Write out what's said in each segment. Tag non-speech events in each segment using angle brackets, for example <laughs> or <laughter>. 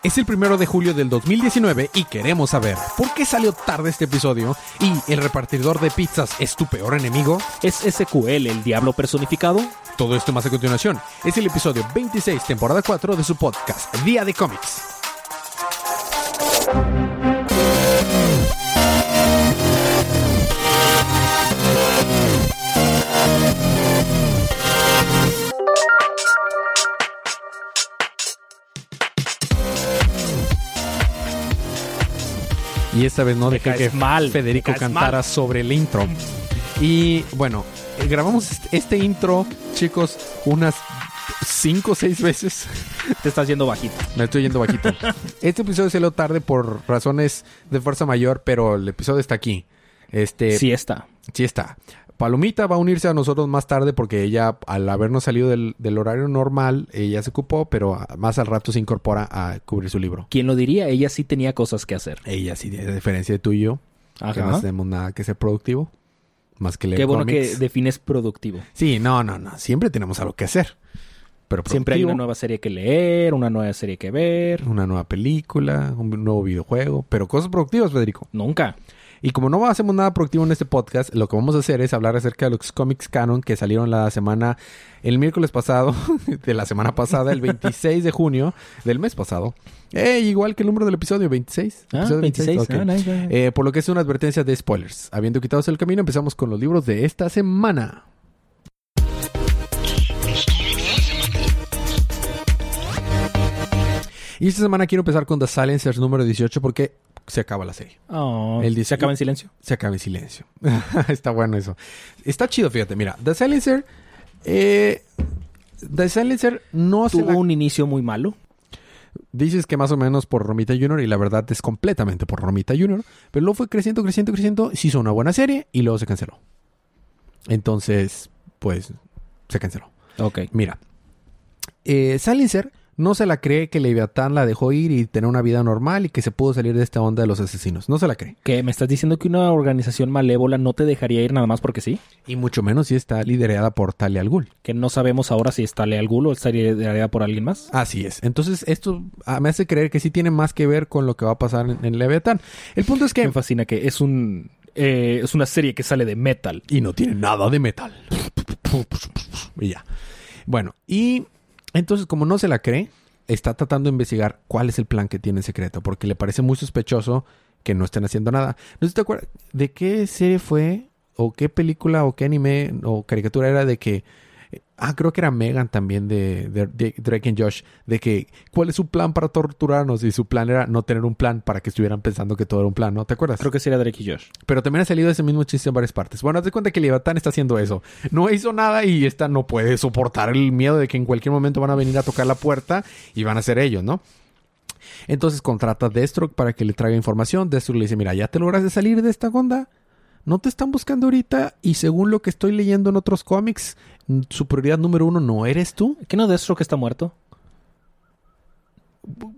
Es el primero de julio del 2019 y queremos saber por qué salió tarde este episodio y el repartidor de pizzas es tu peor enemigo. ¿Es SQL el diablo personificado? Todo esto más a continuación es el episodio 26, temporada 4 de su podcast, Día de Cómics. Y esta vez no dejé que mal, Federico cantara mal. sobre el intro. Y bueno, eh, grabamos este- intro, chicos, unas 5 o 6 veces. Te estás yendo bajito. Me estoy yendo bajito. <laughs> Este episodio salió tarde por razones de fuerza mayor, pero el episodio está aquí. Este, Sí está. sí está. Palomita va a unirse a nosotros más tarde porque ella, al habernos salido del, del horario normal, ella se ocupó, pero más al rato se incorpora a cubrir su libro. ¿Quién lo diría? Ella sí tenía cosas que hacer. Ella sí, a diferencia de tú y yo, que no Ajá. hacemos nada que ser productivo, más que leer Qué bueno que defines productivo. Sí, no, no, no. Siempre tenemos algo que hacer. Pero Siempre hay una nueva serie que leer, una nueva serie que ver. una nueva película, un nuevo videojuego, pero cosas productivas, Federico. Nunca. Y como no hacemos nada productivo en este podcast, lo que vamos a hacer es hablar acerca de los cómics canon que salieron la semana, el miércoles pasado, <laughs> de la semana pasada, el 26 de junio del mes pasado. Eh, igual que el número del episodio, 26. Ah, Episodio 26. Ok. Ah, nice, nice. Eh, por lo que es una advertencia de spoilers. Habiendo quitado el camino, empezamos con los libros de esta semana. Y esta semana quiero empezar con The Silencers número 18 porque se acaba la serie. Oh, El ¿Se acaba en silencio? Se acaba en silencio. <laughs> Está bueno eso. Está chido, fíjate. Mira, The Silencer. eh, The Silencer no se Tuvo la... un inicio muy malo. Dices que más o menos por Romita Jr. y la verdad es completamente por Romita Jr. Pero luego fue creciendo, creciendo, creciendo. Se hizo una buena serie y luego se canceló. Entonces, pues, se canceló. Ok. Mira, eh, Silencer no se la cree que Leviatán la dejó ir y tener una vida normal y que se pudo salir de esta onda de los asesinos. No se la cree. ¿Qué? ¿Me estás diciendo que una organización malévola no te dejaría ir nada más porque sí? Y mucho menos si está liderada por Talia al Ghul. Que no sabemos ahora si está Leal Ghul o está liderada por alguien más. Así es. Entonces, esto ah, me hace creer que sí tiene más que ver con lo que va a pasar en, en Leviatán. El punto es que... Me fascina que es un eh, es una serie que sale de metal. Y no tiene nada de metal. Y ya. Bueno, y entonces como no se la cree, está tratando de investigar cuál es el plan que tiene en secreto, porque le parece muy sospechoso que no estén haciendo nada. No sé te acuerdas de qué serie fue, o qué película, o qué anime, o caricatura era de que... Ah, creo que era Megan también de, de- de Drake and Josh, de que cuál es su plan para torturarnos y su plan era no tener un plan para que estuvieran pensando que todo era un plan, ¿no? ¿Te acuerdas? Creo que sería Drake y Josh. Pero también ha salido ese mismo chiste en varias partes. Bueno, haz de cuenta que Leviatán está haciendo eso. No hizo nada y esta no puede soportar el miedo de que en cualquier momento van a venir a tocar la puerta y van a ser ellos, ¿no? Entonces contrata a Deathstroke para que le traiga información. Deathstroke le dice, mira, ya te lograste salir de esta onda. No te están buscando ahorita y según lo que estoy leyendo en otros cómics, su prioridad número uno no eres tú. ¿Qué no Deathstroke está muerto?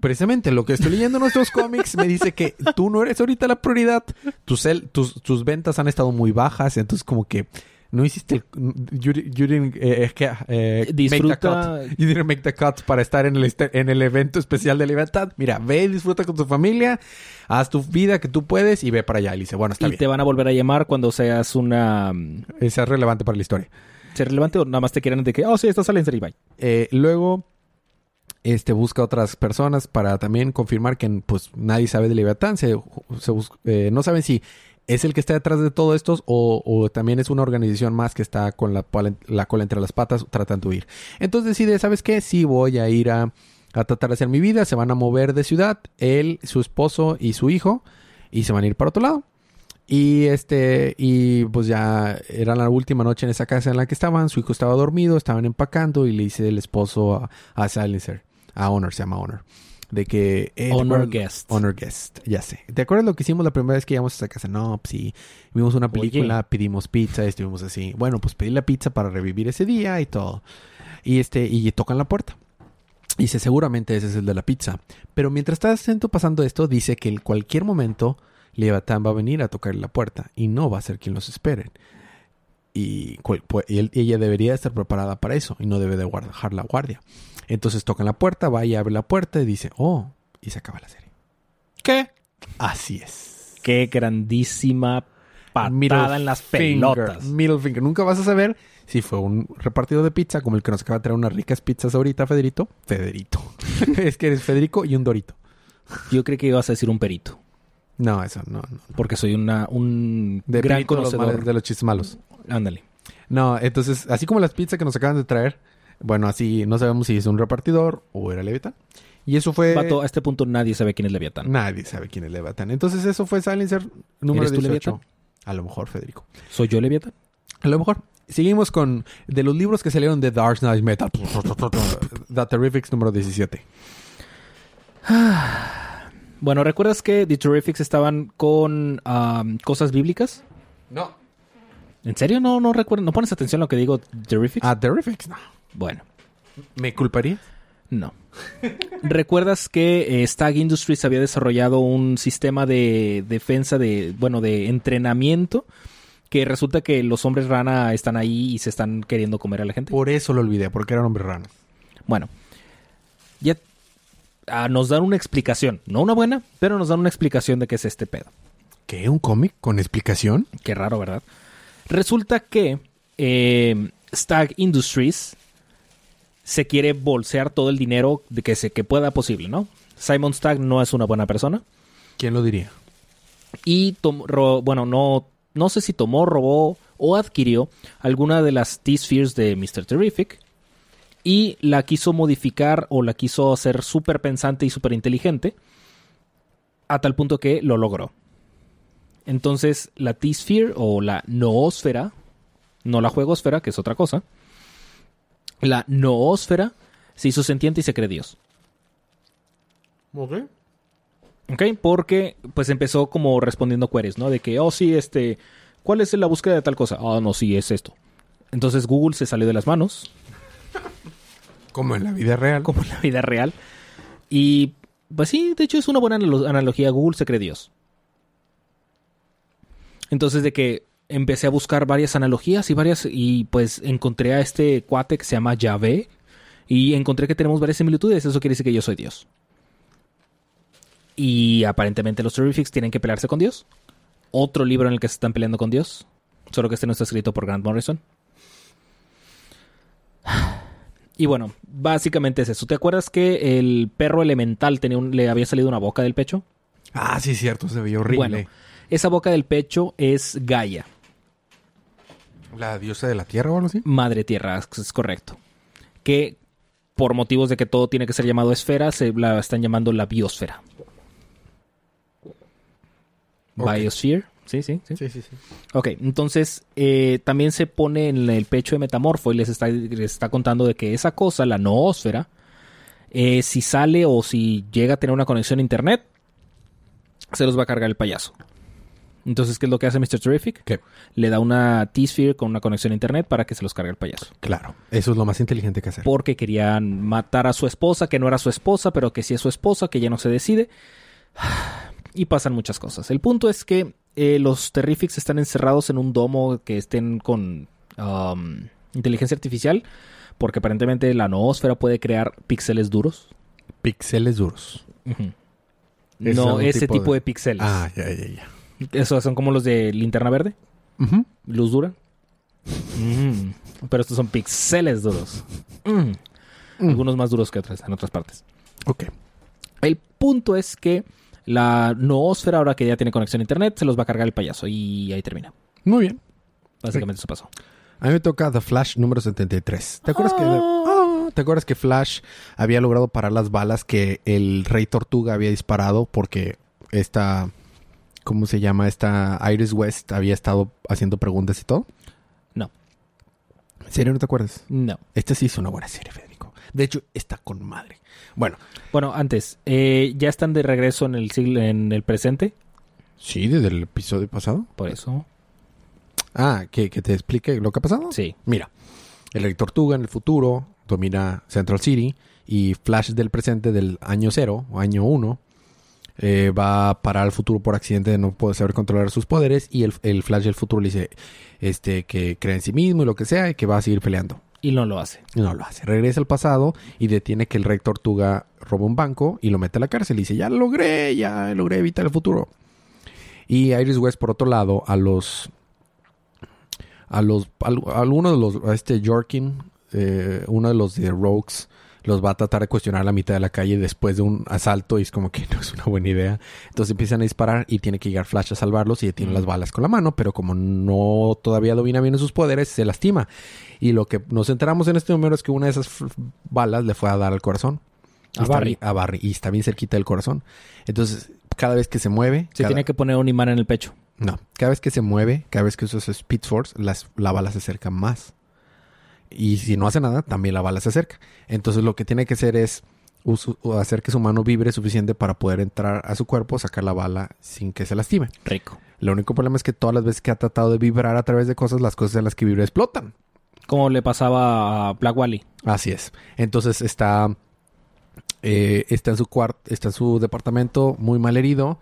Precisamente lo que estoy leyendo en nuestros <laughs> cómics me dice que tú no eres ahorita la prioridad. Tus, cel- tus, tus ventas han estado muy bajas, entonces como que no hiciste el... You, you didn't, eh, eh, make the Disfruta- cut. You didn't make the cut para estar en el, este- en el evento especial de libertad. Mira, ve y disfruta con tu familia, haz tu vida que tú puedes y ve para allá. Y dice, bueno, está y bien. te van a volver a llamar cuando seas una Esa es relevante para la historia. Ser relevante o nada más te quieren de que, oh sí, estás saliendo y bye. Eh, luego, este busca otras personas para también confirmar que pues nadie sabe de Leviatán. Se, se bus- eh, no saben si es el que está detrás de todo esto o, o también es una organización más que está con la, cola entre las patas tratando de huir. Entonces decide, ¿sabes qué? Sí voy a ir a tratar de hacer mi vida. Se van a mover de ciudad, él, su esposo y su hijo, y se van a ir para otro lado. Y este, y pues ya era la última noche en esa casa en la que estaban. Su hijo estaba dormido, estaban empacando y le dice el esposo a, a Silencer, a Honor, se llama Honor, de que. eh, ¿te Honor guest. Honor Guest, ya sé. ¿Te acuerdas lo que hicimos la primera vez que llegamos a esa casa? No, pues sí. Vimos una película, pedimos pizza, estuvimos así. Bueno, pues pedí la pizza para revivir ese día y todo. Y este, y tocan la puerta. Y dice, seguramente ese es el de la pizza. Pero mientras está haciendo- pasando esto, dice que en cualquier momento Leviatán va a venir a tocar la puerta y no va a ser quien los esperen. Y, cual- pu- y él- ella debería estar preparada para eso y no debe de guardar la guardia. Entonces tocan la puerta, va y abre la puerta y dice, oh, y se acaba la serie. ¿Qué? Así es. Qué grandísima patada Middle en las finger, pelotas. Middle finger. Nunca vas a saber si fue un repartido de pizza como el que nos acaba de traer unas ricas pizzas ahorita, Federito. Federito. <laughs> es que eres Federico y un Dorito. Yo creí que ibas a decir un perito. No, eso no. no. Porque soy una, un De gran los, conocedor. males- de los chistes malos. Ándale. No, entonces, así como las pizzas que nos acaban de traer, bueno, así no sabemos si es un repartidor o era Leviatán. Y eso fue... Vato, a este punto nadie sabe quién es Leviatán. Nadie sabe quién es Leviatán. Entonces eso fue Silencer número ¿Eres tú 18. Leviatán? A lo mejor, Federico. ¿Soy yo Leviatán? A lo mejor. Seguimos con... De los libros que salieron de Dark Knight Metal. <laughs> The Terrifics número 17. <sighs> <sighs> <sighs> Bueno, ¿recuerdas que The Terrifics estaban con am, cosas bíblicas? No. ¿En serio? No, no recuerdo. ¿No pones atención a lo que digo Terrifics? Ah, Terrifics, no. Bueno, ¿Me culparía? no. ¿Recuerdas que eh, Stag Industries había desarrollado un sistema de defensa de, bueno, de entrenamiento que resulta que los hombres rana están ahí y se están queriendo comer a la gente? Por eso lo olvidé, porque era un hombre rana. Bueno, ya nos dan una explicación, no una buena, pero nos dan una explicación de qué es este pedo. ¿Qué? ¿Un cómic con explicación? Qué raro, ¿verdad? Resulta que eh, Stag Industries se quiere bolsear todo el dinero de que se que pueda posible, ¿no? Simon Stagg no es una buena persona ¿Quién lo diría? y bueno, no no sé si tomó, robó o adquirió alguna de las T-Spheres de Mr. Terrific y la quiso modificar o la quiso hacer súper pensante y súper inteligente a tal punto que lo logró. Entonces, la T-Sphere o la noósfera, no la juegosfera, que es otra cosa, la noósfera se hizo sentiente y se cree Dios. Ok. ¿Ok? Porque pues empezó como respondiendo queries, ¿no? De que, oh, sí, este, ¿cuál es la búsqueda de tal cosa? Ah, no, sí, es esto. Entonces Google se salió de las manos, <laughs> Como en la vida real. como en la vida real. Y pues sí, de hecho es una buena analo- analogía. Google se cree Dios. Entonces de que empecé a buscar varias analogías y varias, y pues encontré a este cuate que se llama Yahvé. Y encontré que tenemos varias similitudes. Eso quiere decir que yo soy Dios. Y aparentemente los Terrifics tienen que pelearse con Dios. Otro libro en el que se están peleando con Dios. Solo que este no está escrito por Grant Morrison. Y bueno, básicamente es eso. ¿Te acuerdas que el perro elemental tenía un- le había salido una boca del pecho? Ah, sí, cierto. Se veía horrible. Bueno, esa boca del pecho es Gaia, ¿La diosa de la tierra o algo así? madre tierra, es- correcto. Que por motivos de que todo tiene que ser llamado esfera, se la están llamando la biosfera. Biosphere. Sí, sí, sí. Sí, sí, sí. Ok, entonces eh, también se pone en el pecho de Metamorfo y les está, les está contando de que esa cosa, la noósfera, eh, si sale o si llega a tener una conexión a internet, se los va a cargar el payaso. Entonces, ¿qué es lo que hace Mr. Terrific? ¿Qué? Le da una T-Sphere con una conexión a internet para que se los cargue el payaso. Claro. Eso es lo más inteligente que hacer. Porque querían matar a su esposa, que no era su esposa, pero que sí es su esposa, que ya no se decide. <sighs> Y pasan muchas cosas. El punto es que eh, los Terrifics están encerrados en un domo que estén con um, inteligencia artificial, porque aparentemente la noósfera puede crear píxeles duros. Pixeles duros. Es No ese tipo tipo, de- píxeles. Ah, ya, ya, ya. Esos son como los de linterna verde, luz dura. Mm. Pero estos son píxeles duros. Mm. Mm. Algunos más duros que otros en otras partes. Ok. El punto es que la noósfera, ahora que ya tiene conexión a internet, se los va a cargar el payaso. Y ahí termina. Muy bien. Básicamente eso pasó. A mí me toca The Flash número 73. ¿Te acuerdas que Ah, ¿Te acuerdas que Flash había logrado parar las balas que el Rey Tortuga había disparado porque esta ¿cómo se llama? Esta Iris West había estado haciendo preguntas y todo? No. ¿En serio no te acuerdas? No. Esta sí es una buena serie, Federico. De hecho, está con madre. Bueno, Bueno, antes, eh, ya están de regreso en el siglo, en el presente. sí, desde el episodio pasado. Por eso. Ah, que, que te explique lo que ha pasado. Sí. Mira, el Rey Tortuga en el futuro domina Central City y Flash del presente del año cero o año uno eh, va a parar al futuro por accidente de no poder saber controlar sus poderes y el, el Flash del futuro le dice este que cree en sí mismo y lo que sea y que va a seguir peleando. Y no lo hace. No lo hace. Regresa al pasado y detiene que el rey Tortuga roba un banco y lo mete a la cárcel. Y dice, ya lo logré, ya logré evitar el futuro. Y Iris West, por otro lado, a los... A los... A, de los... A este Jorkin, eh, uno de los de Rogues, los va a tratar de cuestionar a la mitad de la calle después de un asalto y es como que <laughs> no es una buena idea. Entonces empiezan a disparar y tiene que llegar Flash a salvarlos y detiene las balas con la mano, pero como no todavía domina bien sus poderes, se lastima. Y lo que nos enteramos en este número es que una de esas balas le fue a dar al corazón. A Barry. a Barry. Y está bien cerquita del corazón. Entonces, cada vez que se mueve... Se tiene que poner un imán en el pecho. No. Cada vez que se mueve, cada vez que usa su Speed Force, la bala se acerca más. Y si no hace nada, también la bala se acerca. Entonces lo que tiene que hacer es hacer que su mano vibre suficiente para poder entrar a su cuerpo, sacar la bala sin que se lastime. Rico. Lo único problema es que todas las veces que ha tratado de vibrar a través de cosas, las cosas en las que vibra explotan. Como le pasaba a Black Wally. Así es. Entonces está, eh, está en su cuarto, está en su departamento muy mal herido.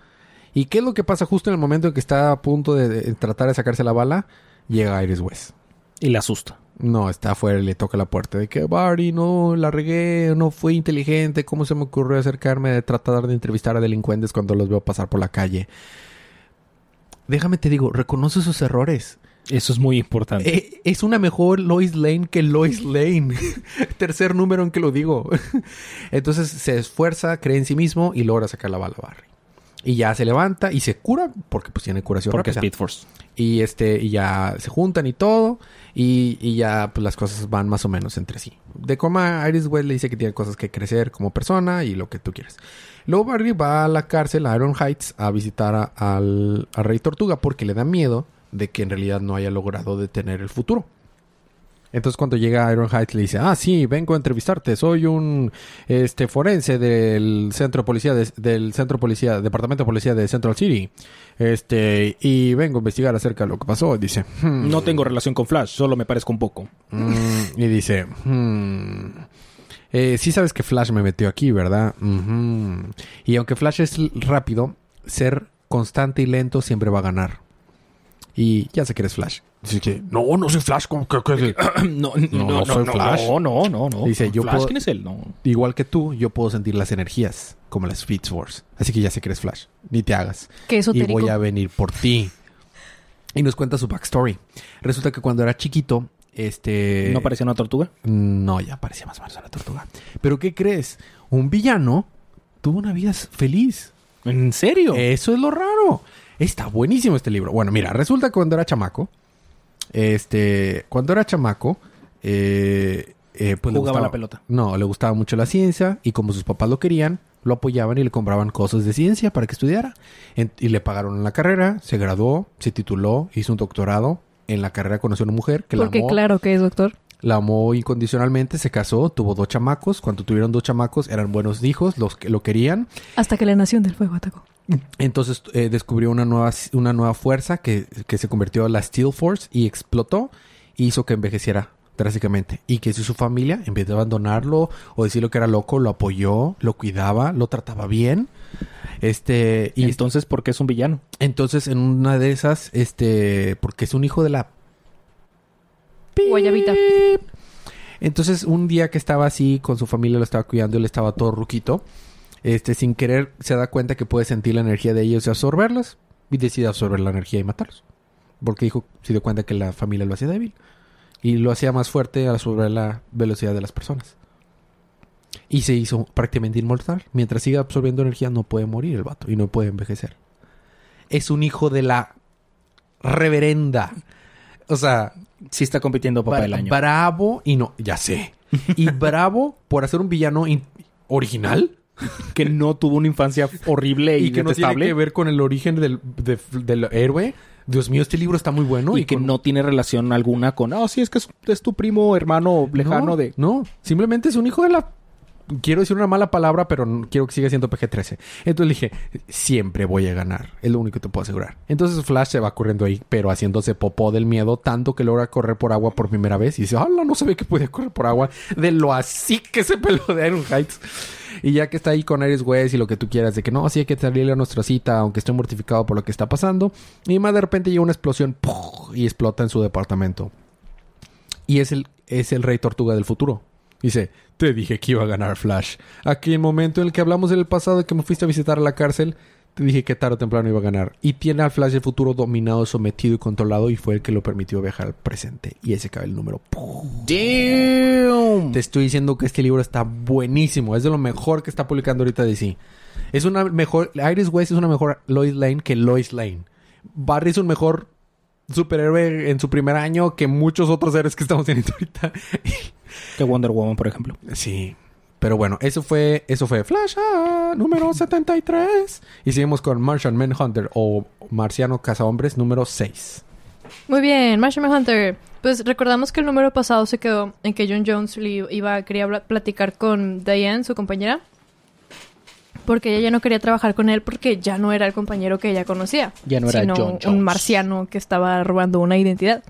¿Y qué es lo que pasa justo en el momento en que está a punto de, tratar de sacarse la bala? Llega Iris West. Y le asusta. No, está afuera y le toca la puerta de que Barry, no, la regué, no fui inteligente, ¿cómo se me ocurrió acercarme de tratar de entrevistar a delincuentes cuando los veo pasar por la calle? Déjame te digo, reconoce sus errores. Eso es muy importante. Eh, es una mejor Lois Lane que Lois Lane. <laughs> Tercer número en que lo digo. <laughs> Entonces se esfuerza, cree en sí mismo y logra sacar la bala a Barry. Y ya se levanta y se cura porque pues tiene curación porque Speed Force. Y este y ya se juntan y todo y, ya pues las cosas van más o menos entre sí. De coma Iris West le dice que tiene cosas que crecer como persona y lo que tú quieres. Luego Barry va a la cárcel a Iron Heights a visitar al, al Rey Tortuga porque le da miedo de que en realidad no haya logrado detener el futuro. Entonces cuando llega Iron Heights le dice, ah, sí, vengo a entrevistarte, soy un este forense del centro de policía del centro policía, departamento de policía de Central City, este y vengo a investigar acerca de lo que pasó. Dice, hmm". no tengo relación con Flash, solo me parezco un poco. Mm", y dice, hmm, eh, sí sabes que Flash me metió aquí, ¿verdad? Y aunque Flash es rápido, ser constante y lento siempre va a ganar. Y ya sé que eres Flash. Dice que, no, no soy Flash. ¿cómo que, <clears throat> no, no, no, soy Flash. No, no, no, no. Dice, yo Flash, ¿quién es él? No. Igual que tú, yo puedo sentir las energías, como las Speed Force. Así que ya sé que eres Flash. Ni te hagas. ¿Qué y voy a venir por ti. Y nos cuenta su backstory. Resulta que cuando era chiquito, este... ¿No parecía una tortuga? No, ya parecía más o menos una tortuga. Pero ¿qué crees? Un villano tuvo una vida feliz. ¿En serio? Eso es lo raro. Está buenísimo este libro. Bueno, mira, resulta que cuando era chamaco, este, cuando era chamaco, eh, eh, pues le gustaba la pelota. No, le gustaba mucho la ciencia y como sus papás lo querían, lo apoyaban y le compraban cosas de ciencia para que estudiara. y le pagaron la carrera, se graduó, se tituló, hizo un doctorado. En la carrera conoció a una mujer que Porque la amó. claro que es doctor. La amó incondicionalmente, se casó, tuvo dos chamacos. Cuando tuvieron dos chamacos eran buenos hijos, los que lo querían. Hasta que la Nación del Fuego atacó. Entonces eh, descubrió una nueva, una nueva fuerza que, se convirtió en la Steel Force y explotó y hizo que envejeciera drásticamente. Y que si su familia, en vez de abandonarlo o decirlo que era loco, lo apoyó, lo cuidaba, lo trataba bien. Este, y entonces, ¿por qué es un villano? Entonces, en una de esas, este, porque es un hijo de la Guayabita. Entonces, un día que estaba así con su familia, lo estaba cuidando, él estaba todo ruquito este, sin querer se da cuenta que puede sentir la energía de ellos y absorberlas y decide absorber la energía y matarlos. Porque dijo, se dio cuenta que la familia lo hacía débil y lo hacía más fuerte al absorber la velocidad de las personas. Y se hizo prácticamente inmortal. Mientras siga absorbiendo energía no puede morir el vato y no puede envejecer. Es un hijo de la reverenda. O sea, sí está compitiendo papá del año. Bravo y no, ya sé. Y <laughs> bravo por hacer un villano original que no tuvo una infancia horrible y, y que no tiene que ver con el origen del, del héroe. Dios mío, este libro está muy bueno. Y, que no tiene relación alguna con, ah, sí, es que es, tu primo, hermano lejano de... No, simplemente es un hijo de la quiero decir una mala palabra, pero quiero que siga siendo PG-13. Entonces dije, siempre voy a ganar. Es lo único que te puedo asegurar. Entonces Flash se va corriendo ahí, pero haciéndose popó del miedo, tanto que logra correr por agua por primera vez. Y dice, ¡hala! No sabía que podía correr por agua. De lo así que se peló de Iron Heights. Y ya que está ahí con Iris West y lo que tú quieras, de que no, sí hay que salirle a nuestra cita, aunque estoy mortificado por lo que está pasando. Y más de repente llega una explosión y explota en su departamento. Y es el, es el rey tortuga del futuro. Dice, te dije que iba a ganar Flash. Aquí el momento en el que hablamos en el pasado que me fuiste a visitar a la cárcel, te dije que tarde o temprano iba a ganar. Y tiene al Flash del futuro dominado, sometido y controlado y fue el que lo permitió viajar al presente. Y ese cabe el número. Damn. Te estoy diciendo que este libro está buenísimo. Es de lo mejor que está publicando ahorita DC. Es una mejor... Iris West es una mejor Lois Lane que Lois Lane. Barry es un mejor superhéroe en su primer año que muchos otros héroes que estamos teniendo ahorita. <laughs> Que Wonder Woman, por ejemplo. Sí. Pero bueno, eso fue, eso fue Flash ah, número 73. Y seguimos con Martian Manhunter o Marciano Cazahombres número 6. Muy bien, Martian Hunter. Pues recordamos que el número pasado se quedó en que John Jones le iba, quería platicar con Diane, su compañera. Porque ella ya no quería trabajar con él porque ya no era el compañero que ella conocía. Ya no era sino John Jones. un marciano que estaba robando una identidad.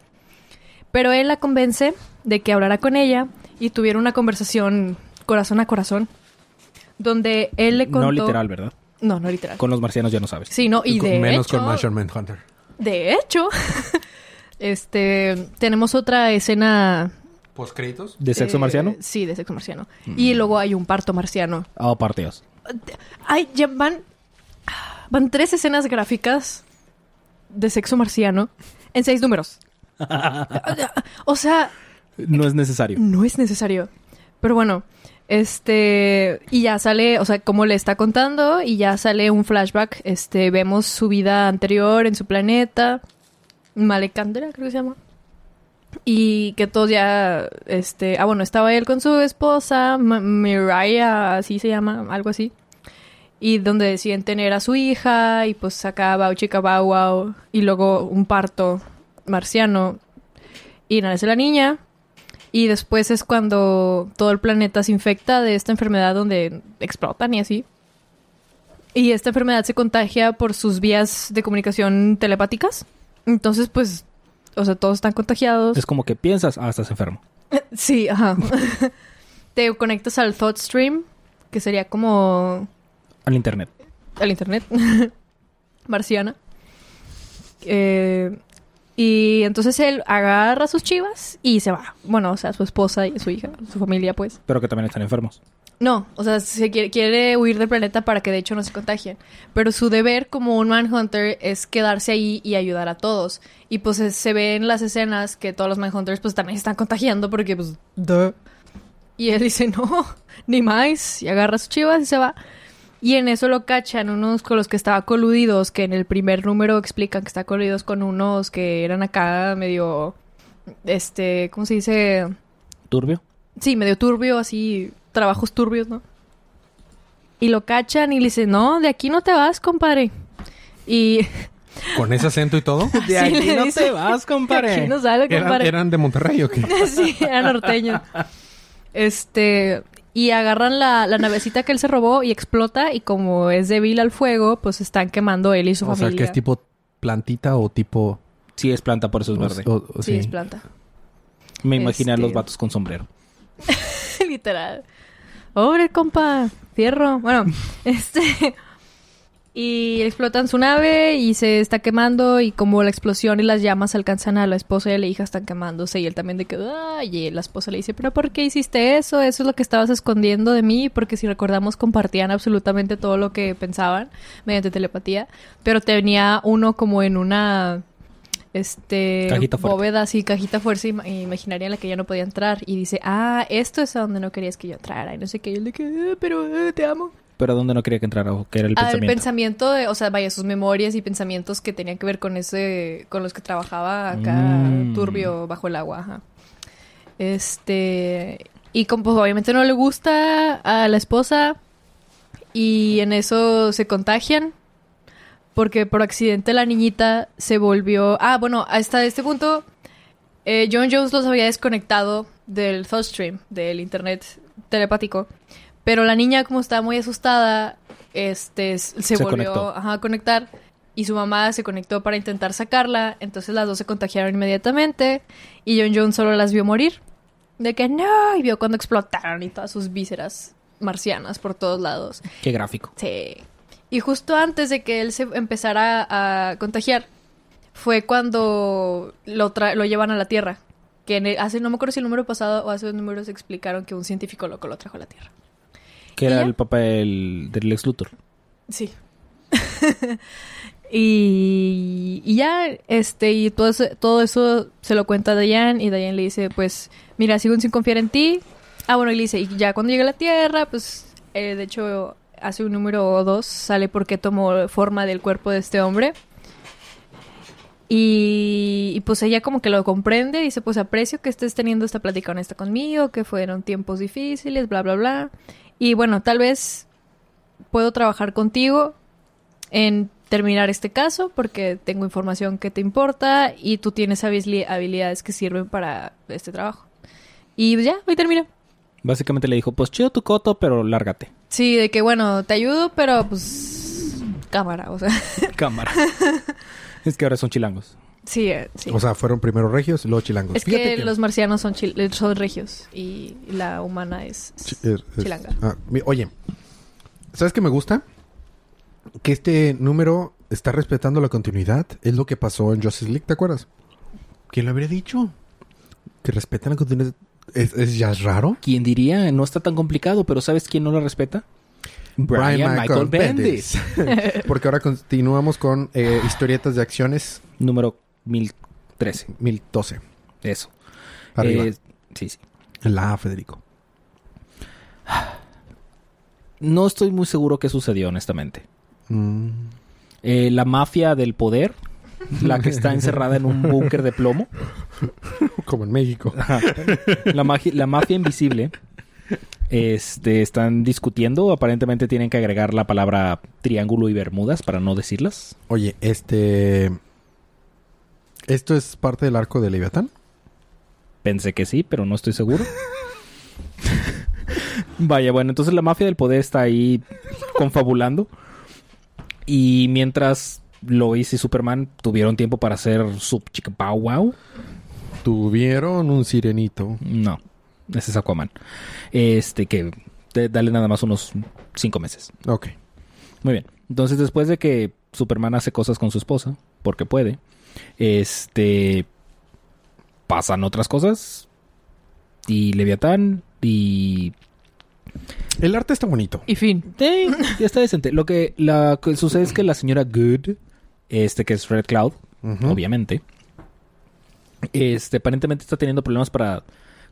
Pero él la convence de que hablara con ella y tuviera una conversación corazón a corazón. Donde él le contó... No literal, ¿verdad? No, no literal. Con los marcianos ya no sabes. Sí, no, y de Menos hecho... con Martian Manhunter. De hecho, <laughs> este tenemos otra escena ¿Post créditos? ¿De sexo eh, marciano? Sí, de sexo marciano. Y luego hay un parto marciano. Ah, partidos. Hay ya van van tres escenas gráficas de sexo marciano en seis números. <laughs> o sea, No es necesario. no es necesario. Pero bueno, este y ya sale, o sea, como le está contando y ya sale un flashback, este vemos su vida anterior en su planeta, Malekandra creo que se llama. Y que todos ya este, ah bueno, estaba él con su esposa, Ma- Mariah, así se llama, algo así. Y donde deciden tener a su hija y pues acá Bau Chica Wow y luego un parto marciano y nace la niña y después es cuando todo el planeta se infecta de esta enfermedad donde explotan y así. Y esta enfermedad se contagia por sus vías de comunicación telepáticas. Entonces, pues, o sea, todos están contagiados. Es como que piensas, ah, estás enfermo. <laughs> Sí, ajá. <laughs> Te conectas al Thought Stream, que sería como Al internet. al internet <laughs> marciana. Eh, y entonces él agarra sus chivas y se va. Bueno, o sea, su esposa y su hija, su familia, pues. Pero que también están enfermos. No, o sea, se quiere, quiere huir del planeta para que de hecho no se contagien. Pero su deber como un Manhunter es quedarse ahí y ayudar a todos. Y pues se- se ve en las escenas que todos los Manhunters pues también se están contagiando porque pues... duh. Y él dice, no, ni más. Y agarra sus chivas y se va. Y en eso lo cachan unos con los que estaba coludidos, que en el primer número explican que está coludidos con unos que eran acá medio... Este, ¿cómo se dice? Turbio. Sí, medio turbio, así, trabajos turbios, ¿no? Y lo cachan y le dicen, no, de aquí no te vas, compadre. Y <laughs> ¿Con ese acento y todo? <laughs> De Sí, aquí no dice, te vas, de compadre. aquí no sale, ¿Eran, compadre. eran de Monterrey o qué? <laughs> sí, eran norteños. Este, y agarran la, la navecita que él se robó y explota y como es débil al fuego, pues están quemando él y su O sea, familia. que es tipo plantita o tipo... Sí, es planta, por eso es verde. o- o- Sí, sí. es planta. Me imaginé a los este- vatos con sombrero. <laughs> Literal. Pobre compa, fierro. Bueno, <laughs> este. Y explotan su nave y se está quemando. Y como la explosión y las llamas alcanzan a la esposa y a la hija, están quemándose. Y él también de que. "Ay", Y la esposa le dice: ¿Pero por qué hiciste eso? Eso es lo que estabas escondiendo de mí. Porque si recordamos, compartían absolutamente todo lo que pensaban mediante telepatía. Pero tenía uno como en una. Este. Bóveda así, cajita fuerza ima- imaginaria en la que ya no podía entrar. Y dice: Ah, esto es a donde no querías que yo entrara. Y no sé qué. Y él de que. "Eh, pero eh, te amo. Pero ¿dónde no quería que entrara? ¿O qué era el Ah, pensamiento? el pensamiento de, o sea, vaya, sus memorias y pensamientos que tenían que ver con ese, con los que trabajaba acá Mm. turbio bajo el agua, ajá. Este, y como pues obviamente no le gusta a la esposa y en eso se contagian porque por accidente la niñita se volvió, ah, bueno, hasta este punto eh, John Jones los había desconectado del ThoughtStream, del internet telepático. Pero la niña, como estaba muy asustada, este, se, Se volvió ajá, a conectar. Y su mamá se conectó para intentar sacarla. Entonces las dos se contagiaron inmediatamente. Y John Jones solo las vio morir. De que no. Y vio cuando explotaron y todas sus vísceras marcianas por todos lados. Qué gráfico. Sí. Y justo antes de que él se empezara a contagiar, fue cuando lo, tra- lo llevan a la Tierra. que en el- hace, no me acuerdo si el número pasado o hace dos números explicaron que un científico loco lo trajo a la Tierra. Que ¿Y era el papel del Lex Luthor. Sí. <laughs> y, y ya, este, y todo eso, todo eso se lo cuenta a Diane y Diane le dice, pues, mira, sigo sin confiar en ti. Ah, bueno, y le dice, y ya cuando llegue a la Tierra, pues, eh, de hecho, hace un número o dos, sale porque tomó forma del cuerpo de este hombre. Y, y, pues ella como que lo comprende, dice, pues aprecio que estés teniendo esta plática honesta conmigo, que fueron tiempos difíciles, bla, bla, bla. Y bueno, tal vez puedo trabajar contigo en terminar este caso porque tengo información que te importa y tú tienes habili- habilidades que sirven para este trabajo. Y pues ya, hoy termina. Básicamente le dijo, pues chido tu coto, pero lárgate. Sí, de que bueno, te ayudo, pero pues cámara, o sea, <laughs> Cámara. es que ahora son chilangos. Sí, eh, sí. O sea, fueron primero regios y luego chilangos. es Fíjate que, los marcianos son, chil- eh, son regios y la humana es Chi- es- es- chilanga. ah, oye, ¿sabes qué me gusta? Que este número está respetando la continuidad. Es lo que pasó en Justice League, ¿te acuerdas? ¿Quién lo habría dicho? Que respetan la continuidad. ¿Es, es ya raro? ¿Quién diría? No está tan complicado, pero ¿sabes quién no la respeta? Brian Michael, Bendis. <laughs> Porque ahora continuamos con eh, historietas de acciones Número 1013. 1012. Eso. Arriba. Eh, sí, sí. La Federico. No estoy muy seguro qué sucedió, honestamente. Mm. Eh, la mafia del poder, la que está encerrada en un <laughs> búnker de plomo, Como en México. La, la mafia invisible, este, están discutiendo. Aparentemente tienen que agregar la palabra triángulo y bermudas para no decirlas. Oye, este... ¿Esto es parte del arco de Leviatán? Pensé que sí, pero no estoy seguro. <laughs> Vaya, bueno, entonces la mafia del poder está ahí confabulando. Y mientras Lois y Superman tuvieron tiempo para hacer su chica pow wow. Tuvieron un sirenito. No, ese es Aquaman. Este que te- dale nada más unos cinco meses. Ok. Muy bien. Entonces, después de que Superman hace cosas con su esposa, porque puede, este pasan otras cosas. Y Leviatán y El arte está bonito. Y fin. Sí, ya está decente. Lo que, la, que sucede es que la señora Good, este que es Red Cloud, obviamente, este aparentemente está teniendo problemas para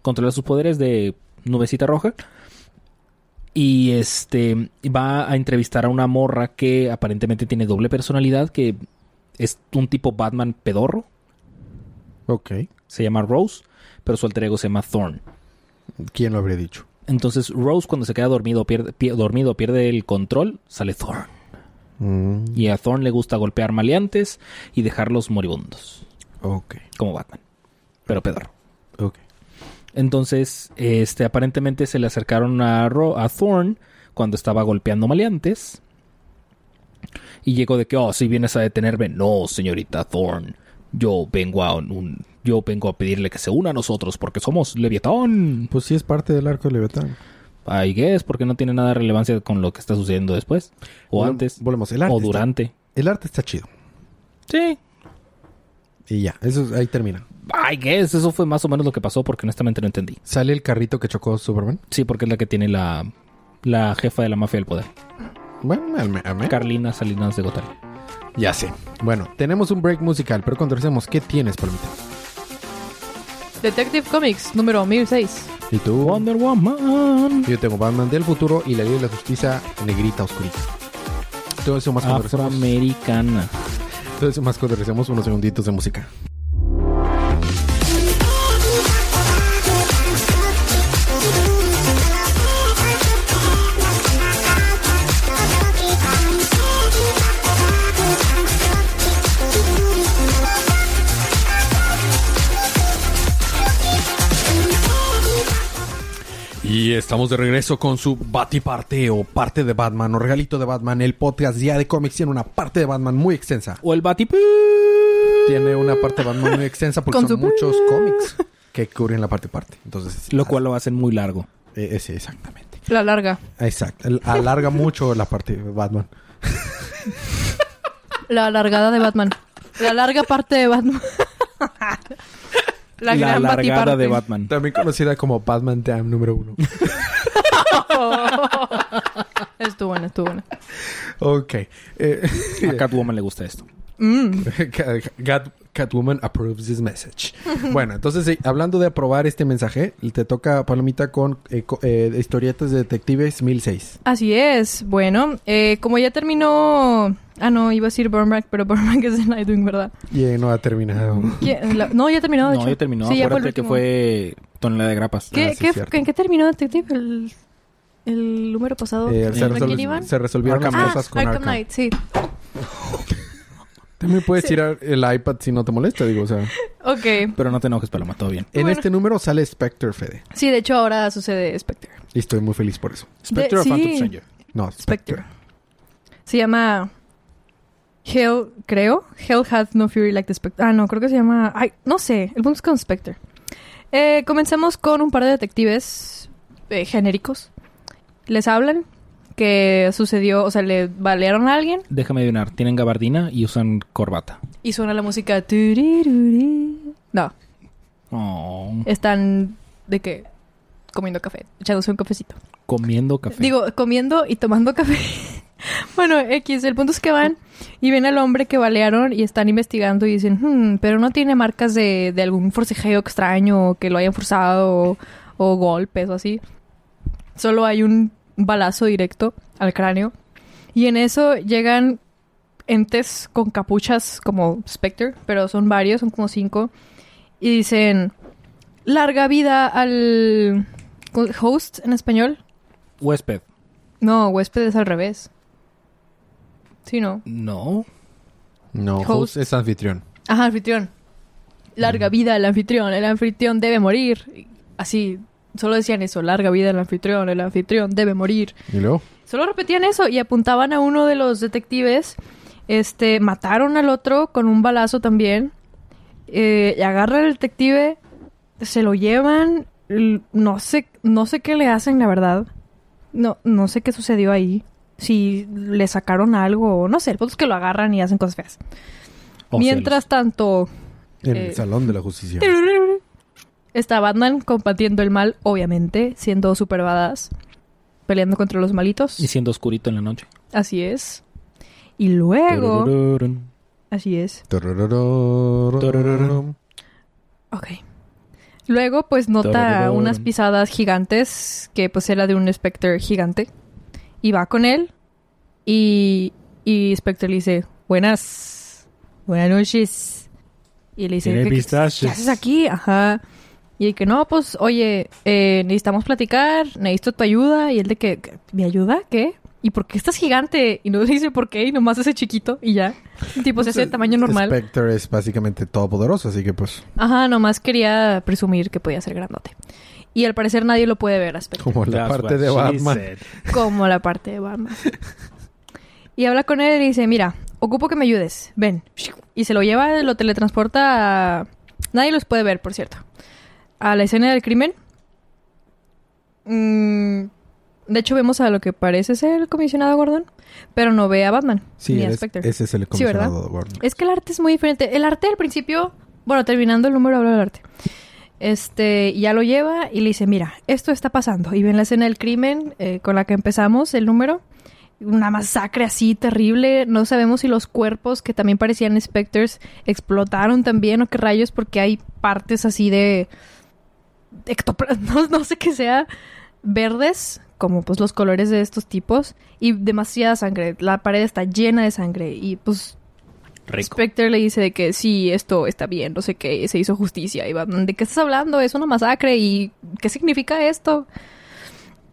controlar sus poderes de nubecita roja. Y este va a entrevistar a una morra que aparentemente tiene doble personalidad, que es un tipo Batman pedorro. Ok. Se llama Rose, pero su alter ego se llama Thorn. ¿Quién lo habría dicho? Entonces Rose cuando se queda dormido pierde, pie- dormido pierde el control, sale Thorn. Mm, Y a Thorn le gusta golpear maleantes y dejarlos moribundos, ok. como Batman. Pero pedorro. Ok. Entonces, este, aparentemente se le acercaron a, Ro- a Thorn cuando estaba golpeando maleantes. Y llegó de que, oh, si vienes a detenerme. No, señorita Thorn. Yo vengo a un, yo vengo a pedirle que se una a nosotros porque somos Leviatán. Pues sí es parte del arco de Leviatán. I guess, porque no tiene nada de relevancia con lo que está sucediendo después. O antes. Volvemos. El arte O está- durante. el arte está chido. Sí, Y ya. Eso ahí termina. I guess, eso fue más o menos lo que pasó porque honestamente no entendí. Sale el carrito que chocó Superman. Sí, porque es la que tiene la, la jefa de la mafia del poder. Bueno, al me- al me- Carlina Salinas de Gotari. ya sé. Bueno, tenemos un break musical, pero cuando regresemos, ¿qué tienes, Palomita? Detective Comics, número 1006. ¿Y tú? Wonder Woman. Yo tengo Batman del futuro y la Liga de la Justicia negrita oscurita. Todo eso más cuando regresemos. Afroamericana. Todo eso más cuando regresemos unos segunditos de música. Y estamos de regreso con su Batiparte o parte de Batman o regalito de Batman. El podcast Día de Cómics tiene una parte de Batman muy extensa. O el Batipú. Tiene una parte de Batman muy extensa porque Con son su- muchos cómics que cubren la parte parte. Entonces, Lo cual lo hacen muy largo. eh, sí, exactamente. La larga. Exacto. Alarga mucho la parte de Batman. La alargada de Batman. La larga parte de Batman. <laughs> La gran largada batiparte. de Batman. También conocida como Batman Damn número uno. <laughs> estuvo buena, estuvo buena. ok. Eh, A Catwoman le gusta esto. Mm. <laughs> Cat- Catwoman approves this message. bueno, entonces, hablando de aprobar este mensaje, te toca, Palomita, con eh, co- eh, historietas de detectives 1006. Así es. Bueno, eh, como ya terminó... Ah, no, iba a decir Burnback, pero Burnback <laughs> es de Nightwing, ¿verdad? Y no ha terminado. No, ya terminó, de No, hecho. ya terminó. Sí, ya fue el que fue tonelada de grapas. ¿Qué, Ah, sí, qué- cierto. ¿En qué terminó Detective? El, el número pasado. Eh, se, ¿Contra quién resol- iban? se resolvieron Arkham las Ah, cosas con Arkham Arkham. Knight, sí. <laughs> También puedes tirar el iPad si no te molesta, digo, o sea. <laughs> Ok. Pero no te enojes, Paloma, todo bien. En este número sale Spectre, Fede. Sí, de hecho ahora sucede Spectre. Y estoy muy feliz por eso. Spectre o sí. Phantom Stranger. No, Spectre. Se llama... Hell, creo. Hell hath no fury like the Spectre. Ah, no, creo que se llama... Ay, no sé. El punto es con Spectre. Eh, comencemos con un par de detectives eh, genéricos. Les hablan que sucedió... O sea, le balearon a alguien Déjame adivinar. Tienen gabardina y usan corbata. y suena la música... turiruri. No, Oh, están de que comiendo café, echándose un cafecito. comiendo café. Digo, comiendo y tomando café. <laughs> bueno, X, el punto es que van y ven al hombre que balearon y están investigando y dicen, "Hmm, pero no tiene marcas de, de algún forcejeo extraño o que lo hayan forzado o, o golpes o así. Solo hay un balazo directo al cráneo. Y en eso llegan entes con capuchas como Spectre, pero son varios, son como cinco. Y dicen, larga vida al host en español. Huésped. No, huésped es al revés. Sí, no. No. No, Host. host es anfitrión. Ajá, anfitrión. Larga vida al anfitrión. El anfitrión debe morir. Así, solo decían eso. Larga vida al anfitrión. El anfitrión debe morir. Y luego, Solo repetían eso y apuntaban a uno de los detectives. Este, mataron al otro con un balazo también. Eh, y agarran al detective, se lo llevan. No sé, no sé qué le hacen, la verdad. No, no sé qué sucedió ahí. Si le sacaron algo o no sé. El punto es que lo agarran y hacen cosas feas. Oh, Mientras tanto, en Eh, el Salón de la Justicia. <laughs> está Batman combatiendo el mal, obviamente, siendo super badass, peleando contra los malitos. Y siendo oscurito en la noche. Así es. Y luego, así es. Ok. Luego, pues nota Tarararán. unas pisadas gigantes que pues era de un Spectre gigante. Y va con él. Y, y Spectre le dice, buenas, buenas noches. Y le dice, ¿qué, qué haces aquí? Ajá. Y el que no, pues, oye, eh, necesitamos platicar, necesito tu ayuda. Y él de que. ¿mi ayuda? ¿Qué? ¿Y por qué estás gigante? Y no <laughs> dice por qué, y nomás ese chiquito y ya. Tipo, se hace de tamaño normal. Spectre es básicamente todopoderoso, así que pues, Ajá, nomás quería presumir que podía ser grandote. Y al parecer nadie lo puede ver Spectre. como la That's parte de Batman. Como la parte de Batman. Y habla con él y dice, mira, ocupo que me ayudes. Ven. Y se lo lleva, lo teletransporta a... Nadie los puede ver, por cierto. A la escena del crimen. Mm, de hecho, vemos a lo que parece ser el comisionado Gordon. Pero no ve a Batman. Sí, ni a es- ese es el comisionado Gordon. Es que el arte es muy diferente. El arte al principio, bueno, terminando el número habla del arte. Este, ya lo lleva y le dice, mira, esto está pasando. Y ven la escena del crimen eh, con la que empezamos el número. Una masacre así terrible. No sabemos si los cuerpos que también parecían Spectres explotaron también o qué rayos porque hay partes así de... ectopla- <laughs> no, sé qué sea. Verdes, como pues los colores de estos tipos. Y demasiada sangre. La pared está llena de sangre. Y pues Rico. Spectre le dice de que sí, esto está bien, no sé qué, se hizo justicia. Y ¿de qué estás hablando? Es una masacre. ¿Y qué significa esto?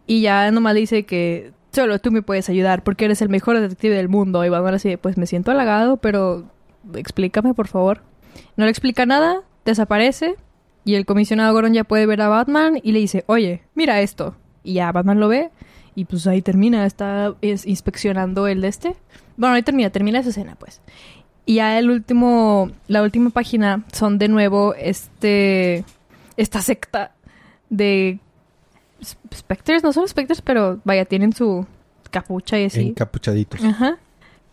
Y ya nomás le dice que solo tú me puedes ayudar porque eres el mejor detective del mundo. Y Batman así, de, pues me siento halagado, pero explícame, por favor. No le explica nada, desaparece. Y el comisionado Gordon ya puede ver a Batman y le dice, oye, mira esto. Y ya Batman lo ve. Y pues ahí termina, está es- inspeccionando el de este. Bueno, ahí termina, termina esa escena, pues. Y ya el último, la última página son de nuevo este, esta secta de s- specters, no son specters, pero vaya, tienen su capucha y así. Encapuchaditos. Ajá.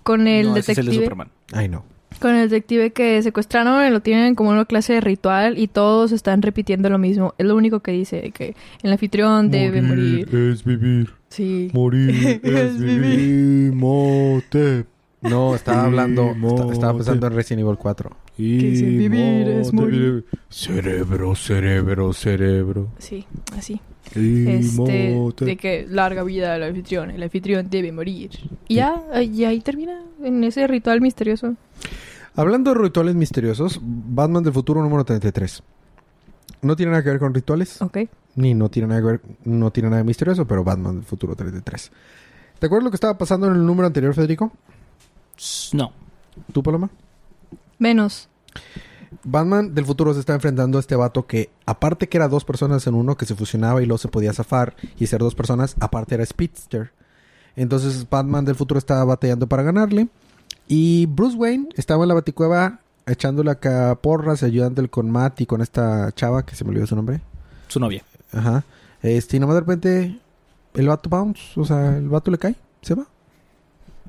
Con el no, ese es el de detective. Superman. Ay, no. Con el detective que secuestraron, lo tienen como una clase de ritual y todos están repitiendo lo mismo. Es lo único que dice, que el anfitrión debe morir. es vivir. Sí. Morir <laughs> Es vivir. Mote. No, estaba hablando, esta- estaba pensando en Resident Evil 4. dice, vivir es morir. Cerebro, cerebro, cerebro. Sí, así. Este, de que larga vida al anfitrión, el anfitrión debe morir. Y ya, y ahí termina en ese ritual misterioso. Hablando de rituales misteriosos, Batman del futuro número 33. No tiene nada que ver con rituales, Ok. ni no tiene nada que ver, no tiene nada de misterioso, pero Batman del futuro 33. ¿Te acuerdas lo que estaba pasando en el número anterior, Federico? No. ¿Tú, Paloma? Menos. Batman del futuro se está enfrentando a este vato que, aparte que era dos personas en uno, que se fusionaba y luego se podía zafar y ser dos personas, aparte era Speedster. Entonces Batman del futuro estaba batallando para ganarle. Y Bruce Wayne estaba en la baticueva echándole acá porras, ayudándole con Matt y con esta chava, que se me olvidó su nombre. Su novia. Ajá. Este, y nomás de repente el vato bounce, o sea, el vato le cae, se va.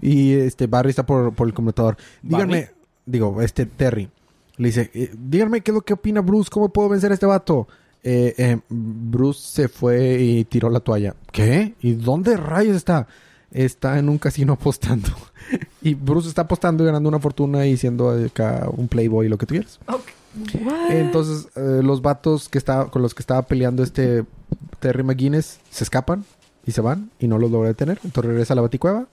Y este Barry está por, por el computador. Díganme, ¿Barry? digo, este Terry. Le dice, eh, díganme qué es lo que opina Bruce, cómo puedo vencer a este vato. Eh, eh, Bruce se fue y tiró la toalla. ¿Qué? ¿Y dónde rayos está? Está en un casino <laughs> apostando. y Bruce está apostando y ganando una fortuna y siendo acá un playboy, lo que tú quieras. Entonces, eh, los vatos que estaba, con los que estaba peleando este Terry McGuinness se escapan y se van y no los logra detener. Entonces regresa a la baticueva